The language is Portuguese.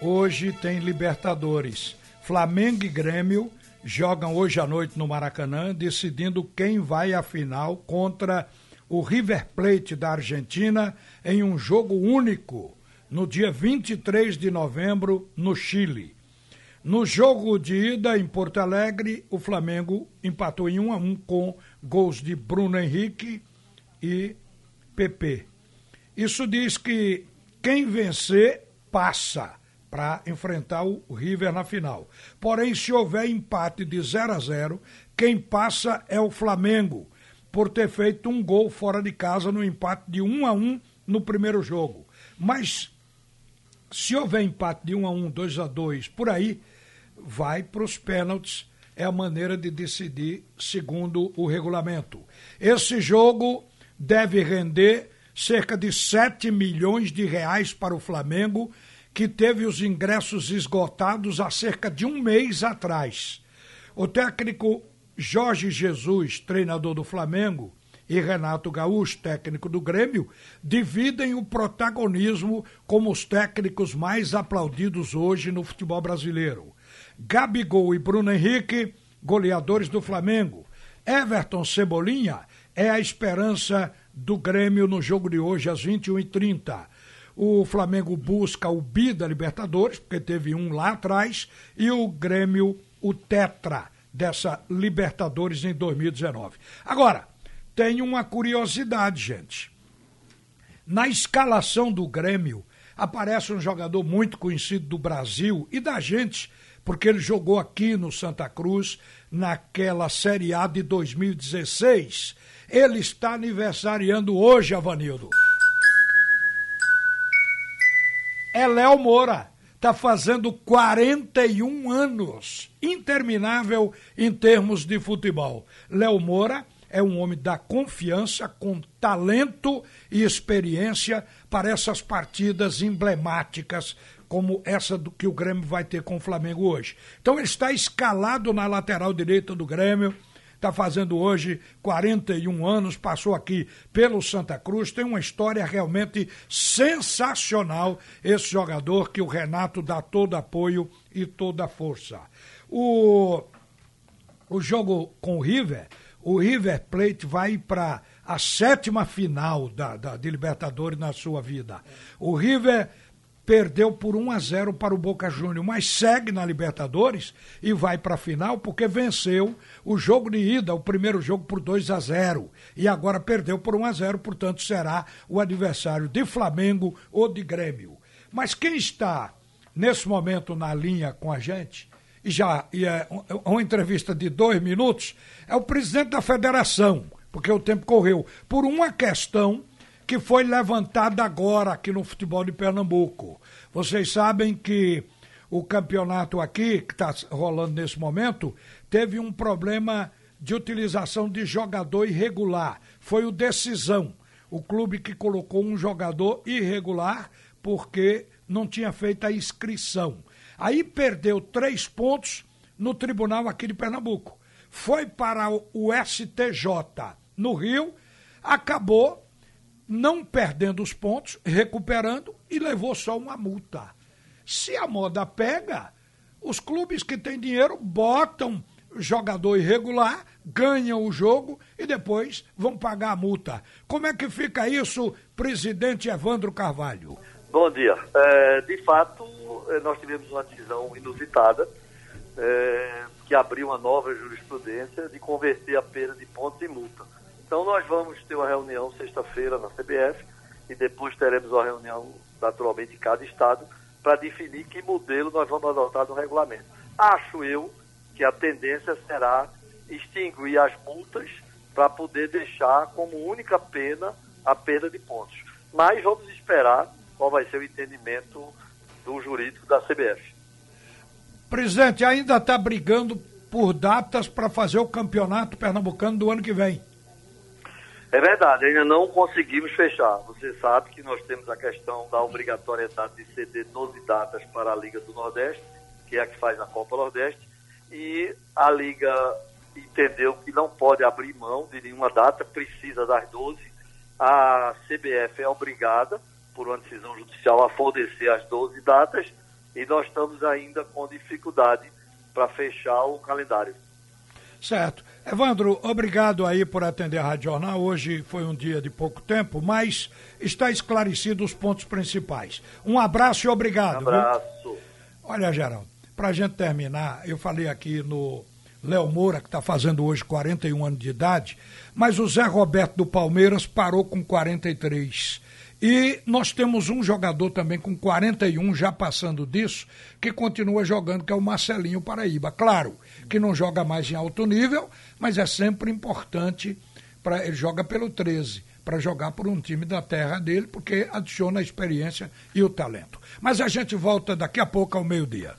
hoje tem Libertadores. Flamengo e Grêmio jogam hoje à noite no Maracanã, decidindo quem vai à final contra o River Plate da Argentina em um jogo único no dia 23 de novembro no Chile. No jogo de ida em Porto Alegre, o Flamengo empatou em 1 a 1 com gols de Bruno Henrique e PP. Isso diz que quem vencer passa para enfrentar o River na final. Porém, se houver empate de 0 a 0, quem passa é o Flamengo, por ter feito um gol fora de casa no empate de 1 a 1 no primeiro jogo. Mas se houver empate de 1 a 1, 2 a 2, por aí, vai para os pênaltis. É a maneira de decidir segundo o regulamento. Esse jogo deve render cerca de 7 milhões de reais para o Flamengo que teve os ingressos esgotados há cerca de um mês atrás. O técnico Jorge Jesus, treinador do Flamengo, e Renato Gaúcho, técnico do Grêmio, dividem o protagonismo como os técnicos mais aplaudidos hoje no futebol brasileiro. Gabigol e Bruno Henrique, goleadores do Flamengo. Everton Cebolinha é a esperança do Grêmio no jogo de hoje às 21h30. O Flamengo busca o bi da Libertadores, porque teve um lá atrás, e o Grêmio o tetra dessa Libertadores em 2019. Agora, tem uma curiosidade, gente. Na escalação do Grêmio, aparece um jogador muito conhecido do Brasil e da gente, porque ele jogou aqui no Santa Cruz naquela Série A de 2016. Ele está aniversariando hoje, Avanildo é Léo Moura. Está fazendo 41 anos. Interminável em termos de futebol. Léo Moura é um homem da confiança, com talento e experiência para essas partidas emblemáticas como essa do que o Grêmio vai ter com o Flamengo hoje. Então ele está escalado na lateral direita do Grêmio está fazendo hoje 41 anos, passou aqui pelo Santa Cruz, tem uma história realmente sensacional esse jogador que o Renato dá todo apoio e toda força. O, o jogo com o River, o River Plate vai para a sétima final da, da, de Libertadores na sua vida. O River perdeu por 1 a 0 para o Boca Júnior, mas segue na Libertadores e vai para a final porque venceu o jogo de ida, o primeiro jogo por 2 a 0 e agora perdeu por 1 a 0, portanto será o adversário de Flamengo ou de Grêmio. Mas quem está nesse momento na linha com a gente e já e é uma entrevista de dois minutos é o presidente da federação, porque o tempo correu por uma questão que foi levantada agora aqui no futebol de Pernambuco. Vocês sabem que o campeonato aqui, que está rolando nesse momento, teve um problema de utilização de jogador irregular. Foi o Decisão, o clube que colocou um jogador irregular porque não tinha feito a inscrição. Aí perdeu três pontos no tribunal aqui de Pernambuco. Foi para o STJ no Rio, acabou não perdendo os pontos, recuperando e levou só uma multa. Se a moda pega, os clubes que têm dinheiro botam jogador irregular, ganham o jogo e depois vão pagar a multa. Como é que fica isso, presidente Evandro Carvalho? Bom dia. É, de fato, é, nós tivemos uma decisão inusitada é, que abriu uma nova jurisprudência de converter a perda de pontos em multa. Então nós vamos ter uma reunião sexta-feira na CBF e depois teremos uma reunião naturalmente em cada estado para definir que modelo nós vamos adotar no regulamento. Acho eu que a tendência será extinguir as multas para poder deixar como única pena a perda de pontos. Mas vamos esperar qual vai ser o entendimento do jurídico da CBF. Presidente, ainda está brigando por datas para fazer o campeonato pernambucano do ano que vem. É verdade, ainda não conseguimos fechar. Você sabe que nós temos a questão da obrigatoriedade de ceder 12 datas para a Liga do Nordeste, que é a que faz a Copa Nordeste, e a Liga entendeu que não pode abrir mão de nenhuma data, precisa das 12. A CBF é obrigada, por uma decisão judicial, a fornecer as 12 datas, e nós estamos ainda com dificuldade para fechar o calendário. Certo. Evandro, obrigado aí por atender a Rádio Jornal. Hoje foi um dia de pouco tempo, mas está esclarecido os pontos principais. Um abraço e obrigado. Um abraço. Olha, Geraldo, para a gente terminar, eu falei aqui no Léo Moura, que está fazendo hoje 41 anos de idade, mas o Zé Roberto do Palmeiras parou com 43. E nós temos um jogador também com 41, já passando disso, que continua jogando, que é o Marcelinho Paraíba. Claro que não joga mais em alto nível, mas é sempre importante, para ele joga pelo 13, para jogar por um time da terra dele, porque adiciona a experiência e o talento. Mas a gente volta daqui a pouco ao meio-dia.